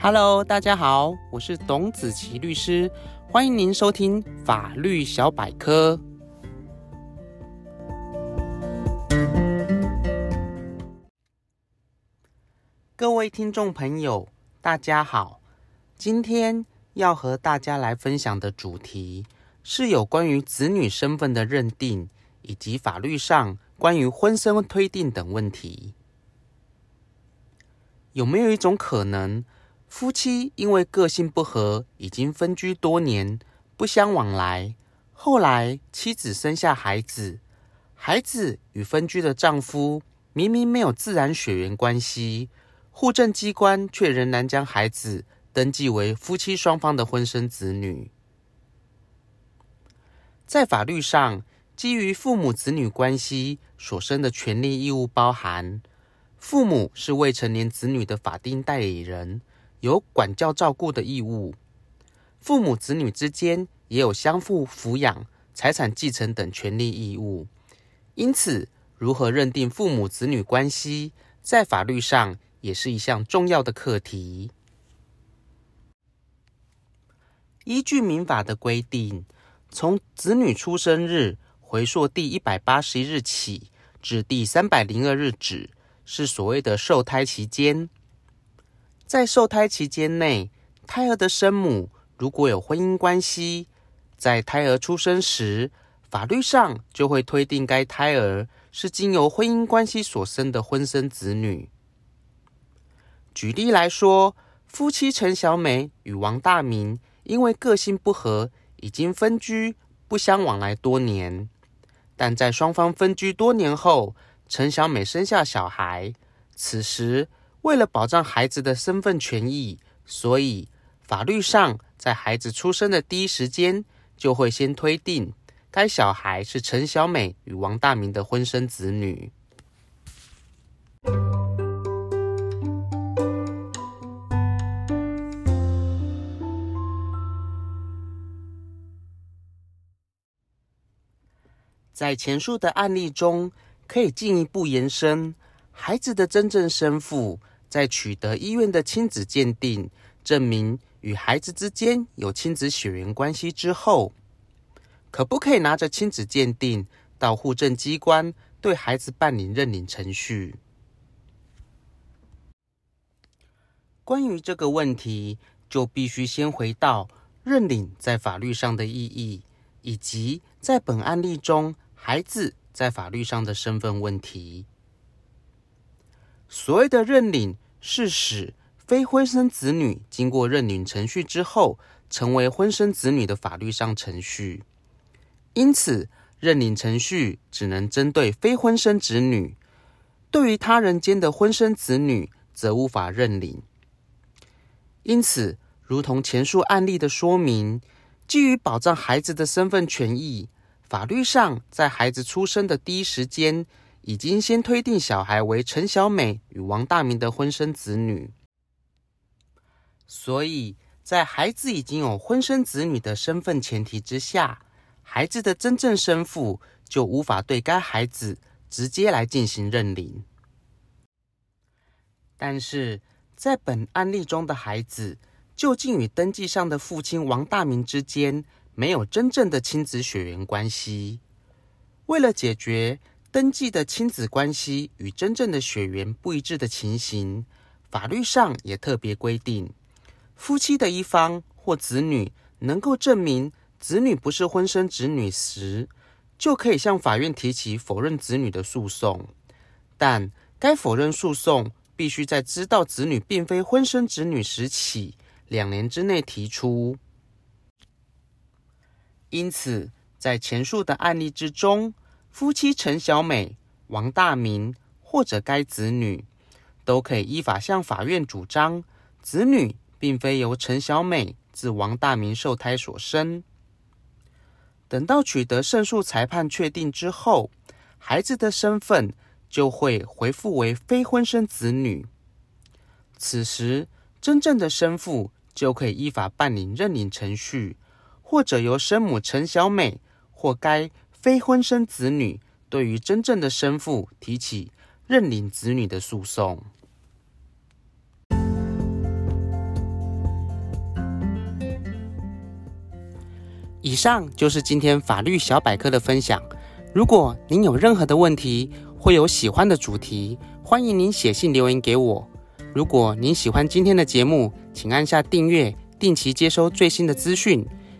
Hello，大家好，我是董子琪律师，欢迎您收听法律小百科。各位听众朋友，大家好，今天要和大家来分享的主题是有关于子女身份的认定，以及法律上关于婚生推定等问题。有没有一种可能，夫妻因为个性不合，已经分居多年，不相往来。后来妻子生下孩子，孩子与分居的丈夫明明没有自然血缘关系，户政机关却仍然将孩子登记为夫妻双方的婚生子女。在法律上，基于父母子女关系所生的权利义务包含：父母是未成年子女的法定代理人。有管教照顾的义务，父母子女之间也有相互抚养、财产继承等权利义务。因此，如何认定父母子女关系，在法律上也是一项重要的课题。依据民法的规定，从子女出生日回溯第一百八十一日起至第三百零二日止，是所谓的受胎期间。在受胎期间内，胎儿的生母如果有婚姻关系，在胎儿出生时，法律上就会推定该胎儿是经由婚姻关系所生的婚生子女。举例来说，夫妻陈小美与王大明因为个性不合，已经分居，不相往来多年。但在双方分居多年后，陈小美生下小孩，此时，为了保障孩子的身份权益，所以法律上在孩子出生的第一时间，就会先推定该小孩是陈小美与王大明的婚生子女。在前述的案例中，可以进一步延伸。孩子的真正生父，在取得医院的亲子鉴定，证明与孩子之间有亲子血缘关系之后，可不可以拿着亲子鉴定到户政机关对孩子办理认领程序？关于这个问题，就必须先回到认领在法律上的意义，以及在本案例中孩子在法律上的身份问题。所谓的认领，是使非婚生子女经过认领程序之后，成为婚生子女的法律上程序。因此，认领程序只能针对非婚生子女，对于他人间的婚生子女，则无法认领。因此，如同前述案例的说明，基于保障孩子的身份权益，法律上在孩子出生的第一时间，已经先推定小孩为陈小美与王大明的婚生子女，所以在孩子已经有婚生子女的身份前提之下，孩子的真正生父就无法对该孩子直接来进行认领。但是在本案例中的孩子，究竟与登记上的父亲王大明之间没有真正的亲子血缘关系，为了解决登记的亲子关系与真正的血缘不一致的情形，法律上也特别规定，夫妻的一方或子女能够证明子女不是婚生子女时，就可以向法院提起否认子女的诉讼。但该否认诉讼必须在知道子女并非婚生子女时起两年之内提出。因此，在前述的案例之中，夫妻陈小美、王大明或者该子女，都可以依法向法院主张，子女并非由陈小美自王大明受胎所生。等到取得胜诉裁判确定之后，孩子的身份就会回复为非婚生子女。此时，真正的生父就可以依法办理认领程序，或者由生母陈小美或该。非婚生子女对于真正的生父提起认领子女的诉讼。以上就是今天法律小百科的分享。如果您有任何的问题或有喜欢的主题欢迎您写信留言给我。如果您喜欢今天的节目请按下订阅定期接收最新的资讯。